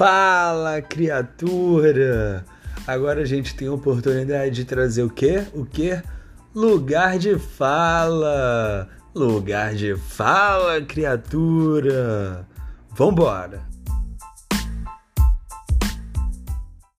Fala, criatura! Agora a gente tem a oportunidade de trazer o quê? O quê? Lugar de fala! Lugar de fala, criatura! Vambora!